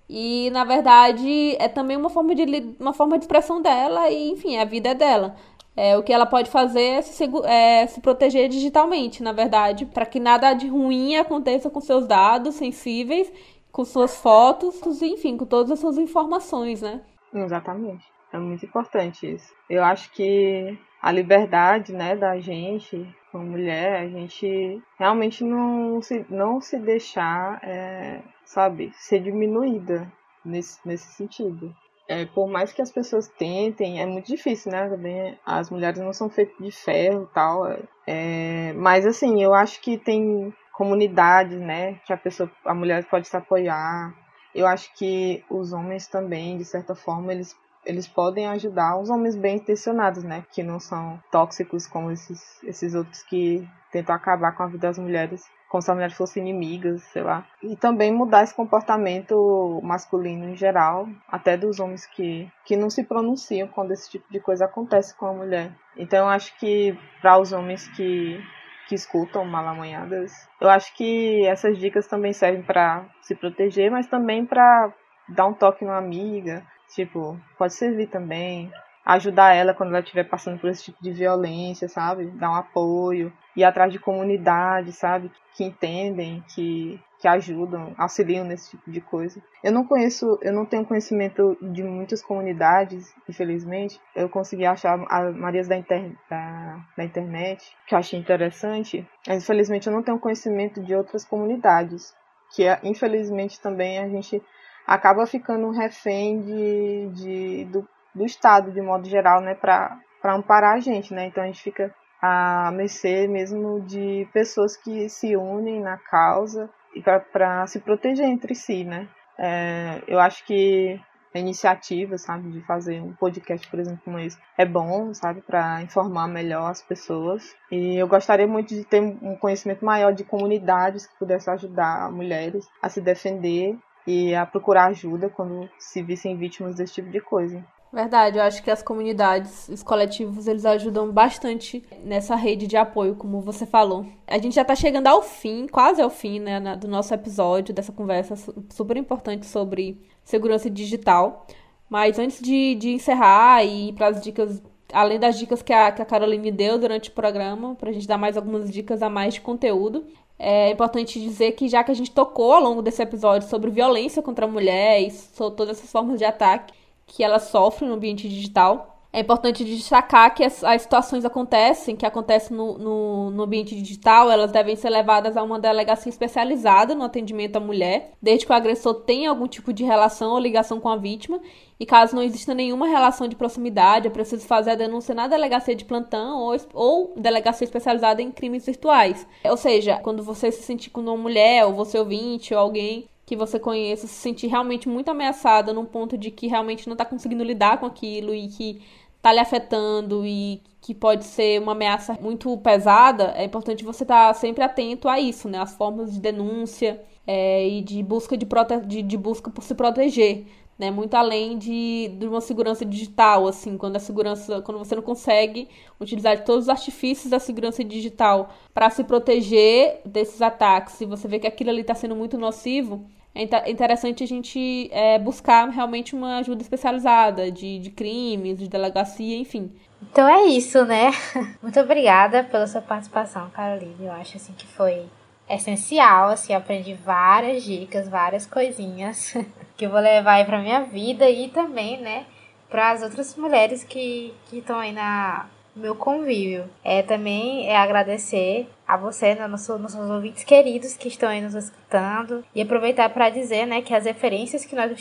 E na verdade é também uma forma de uma forma de expressão dela e enfim, a vida é dela. É, o que ela pode fazer é se, é se proteger digitalmente, na verdade, para que nada de ruim aconteça com seus dados sensíveis, com suas fotos, enfim, com todas as suas informações, né? Exatamente. É muito importante isso. Eu acho que a liberdade né, da gente, como mulher, a gente realmente não se, não se deixar, é, sabe, ser diminuída nesse, nesse sentido. É, por mais que as pessoas tentem, é muito difícil, né? Também as mulheres não são feitas de ferro e tal. É, mas assim, eu acho que tem comunidades, né? Que a pessoa, a mulher pode se apoiar. Eu acho que os homens também, de certa forma, eles eles podem ajudar os homens bem intencionados, né? Que não são tóxicos como esses, esses outros que tentam acabar com a vida das mulheres, como se as mulheres fossem inimigas, sei lá. E também mudar esse comportamento masculino em geral, até dos homens que, que não se pronunciam quando esse tipo de coisa acontece com a mulher. Então eu acho que para os homens que que escutam malamanhadas. Eu acho que essas dicas também servem para se proteger, mas também para dar um toque numa amiga, Tipo, pode servir também. Ajudar ela quando ela estiver passando por esse tipo de violência, sabe? Dar um apoio. Ir atrás de comunidades, sabe? Que entendem, que, que ajudam, auxiliam nesse tipo de coisa. Eu não conheço, eu não tenho conhecimento de muitas comunidades, infelizmente. Eu consegui achar as Marias da, inter, da, da internet, que eu achei interessante. Mas infelizmente eu não tenho conhecimento de outras comunidades. Que infelizmente também a gente acaba ficando refém de, de, do, do Estado, de modo geral, né, para amparar a gente, né? Então a gente fica a mercê mesmo de pessoas que se unem na causa e para se proteger entre si, né? É, eu acho que a iniciativa, sabe, de fazer um podcast, por exemplo, como esse, é bom, sabe, para informar melhor as pessoas. E eu gostaria muito de ter um conhecimento maior de comunidades que pudesse ajudar mulheres a se defender e a procurar ajuda quando se vissem vítimas desse tipo de coisa. Verdade, eu acho que as comunidades, os coletivos, eles ajudam bastante nessa rede de apoio, como você falou. A gente já tá chegando ao fim, quase ao fim, né, do nosso episódio, dessa conversa super importante sobre segurança digital. Mas antes de, de encerrar e ir para as dicas, além das dicas que a, que a Caroline deu durante o programa, para a gente dar mais algumas dicas a mais de conteúdo, é importante dizer que já que a gente tocou ao longo desse episódio sobre violência contra a mulher e sobre todas essas formas de ataque que ela sofre no ambiente digital, É importante destacar que as, as situações acontecem, que acontecem no, no, no, ambiente digital, elas devem ser levadas a uma delegacia especializada no atendimento à mulher, desde que o agressor tenha algum tipo de relação ou ligação com a vítima. E caso não exista nenhuma relação de proximidade, é preciso fazer a denúncia na delegacia de plantão ou, ou delegacia especializada em crimes virtuais. Ou seja, quando você se sentir com uma mulher, ou você ouvinte, ou alguém que você conheça, se sentir realmente muito ameaçada num ponto de que realmente não está conseguindo lidar com aquilo e que tá lhe afetando e que pode ser uma ameaça muito pesada, é importante você estar tá sempre atento a isso, né? As formas de denúncia é, e de busca de, prote... de, de busca por se proteger. Né, muito além de, de uma segurança digital, assim, quando a segurança, quando você não consegue utilizar todos os artifícios da segurança digital para se proteger desses ataques, e você vê que aquilo ali está sendo muito nocivo, é interessante a gente é, buscar realmente uma ajuda especializada de, de crimes, de delegacia, enfim. Então é isso, né? Muito obrigada pela sua participação, Caroline. Eu acho assim que foi essencial, assim, aprendi várias dicas, várias coisinhas que eu vou levar aí pra minha vida e também, né, para as outras mulheres que estão aí na meu convívio. É também é agradecer a você, né, nossos, nossos ouvintes queridos que estão aí nos escutando e aproveitar para dizer, né, que as referências que nós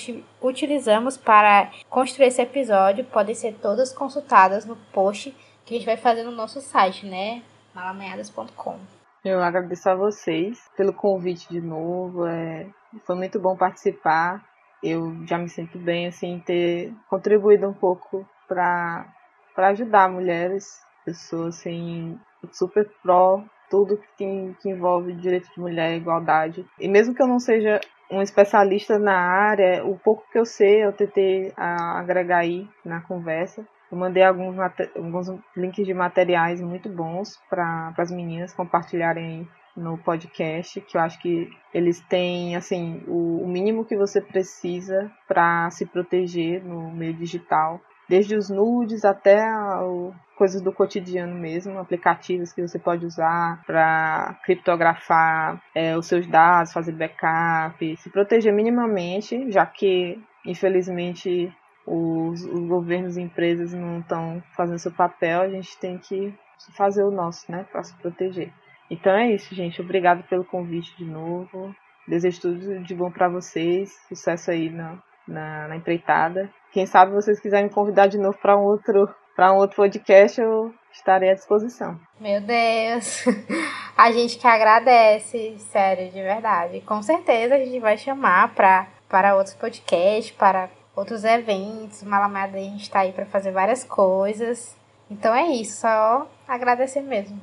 utilizamos para construir esse episódio podem ser todas consultadas no post que a gente vai fazer no nosso site, né, malamanhadas.com. Eu agradeço a vocês pelo convite de novo. É, foi muito bom participar. Eu já me sinto bem assim ter contribuído um pouco para para ajudar mulheres. Eu sou assim super pró tudo que, que envolve direito de mulher, igualdade. E mesmo que eu não seja um especialista na área, o pouco que eu sei eu tentei agregar aí na conversa. Eu mandei alguns, alguns links de materiais muito bons para as meninas compartilharem no podcast, que eu acho que eles têm assim o, o mínimo que você precisa para se proteger no meio digital desde os nudes até o, coisas do cotidiano mesmo, aplicativos que você pode usar para criptografar é, os seus dados, fazer backup, se proteger minimamente, já que infelizmente os, os governos e empresas não estão fazendo seu papel, a gente tem que fazer o nosso, né, para se proteger. Então é isso, gente. Obrigado pelo convite de novo. Desejo tudo de bom para vocês. Sucesso aí na, na, na empreitada. Quem sabe vocês quiserem me convidar de novo para um outro para um outro podcast, eu estarei à disposição. Meu Deus, a gente que agradece, sério, de verdade. Com certeza a gente vai chamar para para outros podcasts, para outros eventos. Malamada a gente está aí para fazer várias coisas. Então é isso, só agradecer mesmo.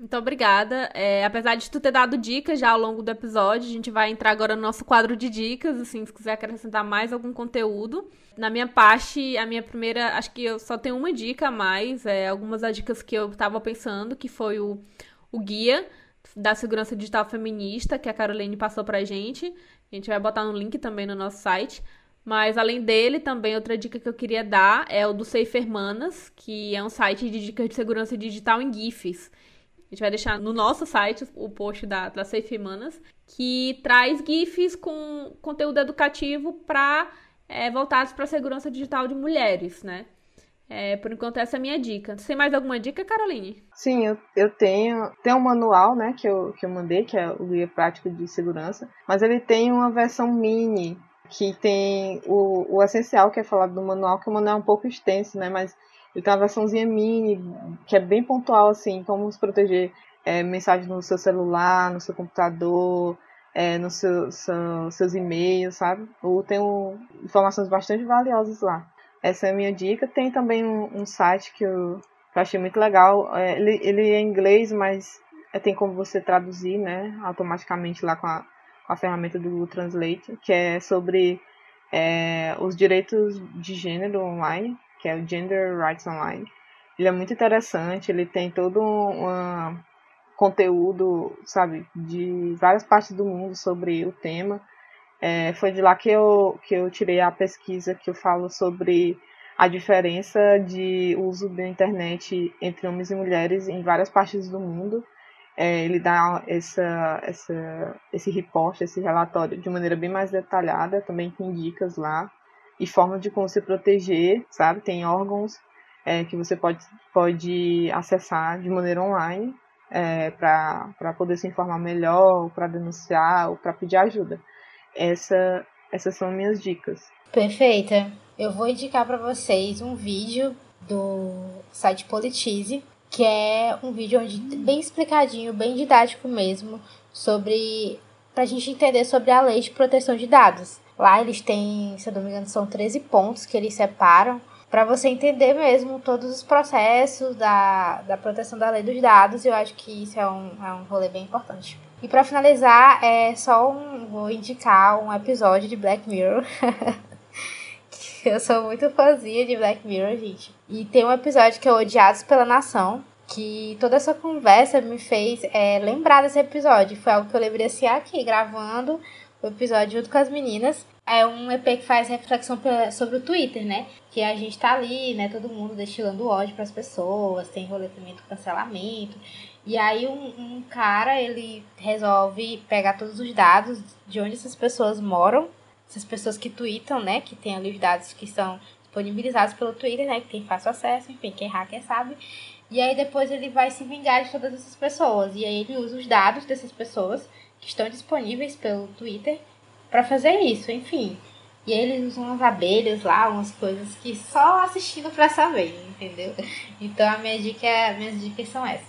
Muito obrigada. É, apesar de tu ter dado dicas já ao longo do episódio, a gente vai entrar agora no nosso quadro de dicas, assim, se quiser acrescentar mais algum conteúdo. Na minha parte, a minha primeira, acho que eu só tenho uma dica a mais, é, algumas das dicas que eu estava pensando, que foi o, o guia da segurança digital feminista, que a Caroline passou pra gente. A gente vai botar no link também no nosso site. Mas além dele, também outra dica que eu queria dar é o do Safe Hermanas, que é um site de dicas de segurança digital em GIFs. A gente vai deixar no nosso site o post da, da Safe Manas, que traz GIFs com conteúdo educativo para é, voltados para a segurança digital de mulheres, né? É, por enquanto, essa é a minha dica. Você tem mais alguma dica, Caroline? Sim, eu, eu tenho. Tem um manual, né, que eu, que eu mandei, que é o Guia Prático de Segurança, mas ele tem uma versão mini, que tem o, o essencial que é falado do manual, que o manual é um pouco extenso, né, mas ele tem uma versãozinha mini, que é bem pontual, assim, como se proteger é, mensagens no seu celular, no seu computador, é, nos seu, seu, seus e-mails, sabe? Ou tem um, informações bastante valiosas lá. Essa é a minha dica. Tem também um, um site que eu, que eu, achei muito legal. É, ele, ele é em inglês, mas é, tem como você traduzir, né? Automaticamente lá com a, com a ferramenta do Google Translate, que é sobre é, os direitos de gênero online que é o Gender Rights Online. Ele é muito interessante, ele tem todo um conteúdo, sabe, de várias partes do mundo sobre o tema. É, foi de lá que eu, que eu tirei a pesquisa que eu falo sobre a diferença de uso da internet entre homens e mulheres em várias partes do mundo. É, ele dá essa, essa, esse esse relatório de maneira bem mais detalhada, também tem dicas lá e formas de como se proteger, sabe? Tem órgãos é, que você pode, pode acessar de maneira online é, para poder se informar melhor, para denunciar ou para pedir ajuda. Essa, essas são minhas dicas. Perfeita. Eu vou indicar para vocês um vídeo do site Politize, que é um vídeo onde bem explicadinho, bem didático mesmo, sobre para a gente entender sobre a lei de proteção de dados. Lá eles têm, se eu não me engano, são 13 pontos que eles separam para você entender mesmo todos os processos da, da proteção da lei dos dados. Eu acho que isso é um, é um rolê bem importante. E para finalizar, é só um, vou indicar um episódio de Black Mirror. eu sou muito fãzinha de Black Mirror, gente. E tem um episódio que é Odiados pela Nação, que toda essa conversa me fez é, lembrar desse episódio. Foi algo que eu lembrei assim aqui, gravando o episódio junto com as meninas. É um EP que faz reflexão sobre o Twitter, né? Que a gente tá ali, né? Todo mundo destilando ódio para as pessoas, tem roletamento, cancelamento. E aí um, um cara, ele resolve pegar todos os dados de onde essas pessoas moram, essas pessoas que tweetam, né? Que tem ali os dados que são disponibilizados pelo Twitter, né? Que tem fácil acesso, enfim, quem hacker sabe. E aí depois ele vai se vingar de todas essas pessoas. E aí ele usa os dados dessas pessoas que estão disponíveis pelo Twitter para fazer isso, enfim. E eles usam umas abelhas lá, umas coisas que só assistindo para saber, entendeu? Então a minha dica é, minhas dicas são essas.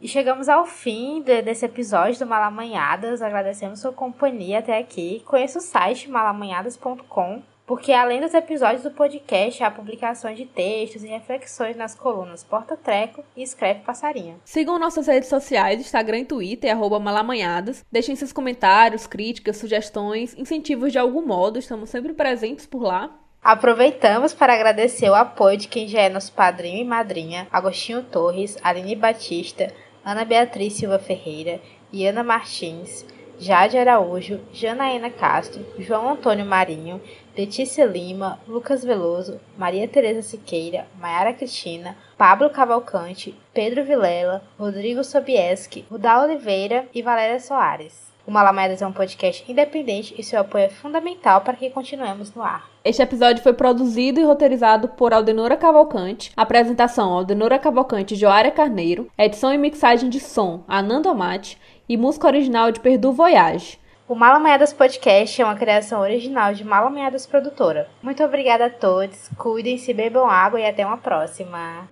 E chegamos ao fim de, desse episódio do Malamanhadas. Agradecemos sua companhia até aqui. Conheça o site malamanhadas.com porque além dos episódios do podcast, há publicações de textos e reflexões nas colunas Porta Treco e Escreve Passarinho. Sigam nossas redes sociais, Instagram e Twitter, arroba malamanhadas. Deixem seus comentários, críticas, sugestões, incentivos de algum modo, estamos sempre presentes por lá. Aproveitamos para agradecer o apoio de quem já é nosso padrinho e madrinha, Agostinho Torres, Aline Batista, Ana Beatriz Silva Ferreira e Ana Martins, Jade Araújo, Janaína Castro, João Antônio Marinho, Letícia Lima, Lucas Veloso, Maria Tereza Siqueira, Mayara Cristina, Pablo Cavalcante, Pedro Vilela, Rodrigo Sobieski, Rudá Oliveira e Valéria Soares. O Malamedas é um podcast independente e seu apoio é fundamental para que continuemos no ar. Este episódio foi produzido e roteirizado por Aldenora Cavalcante. Apresentação: Aldenora Cavalcante e Joária Carneiro. Edição e mixagem de som: Ananda Mate. E música original de Perdu Voyage. O Malamanhadas Podcast é uma criação original de Malamanhadas Produtora. Muito obrigada a todos, cuidem-se, bebam água e até uma próxima.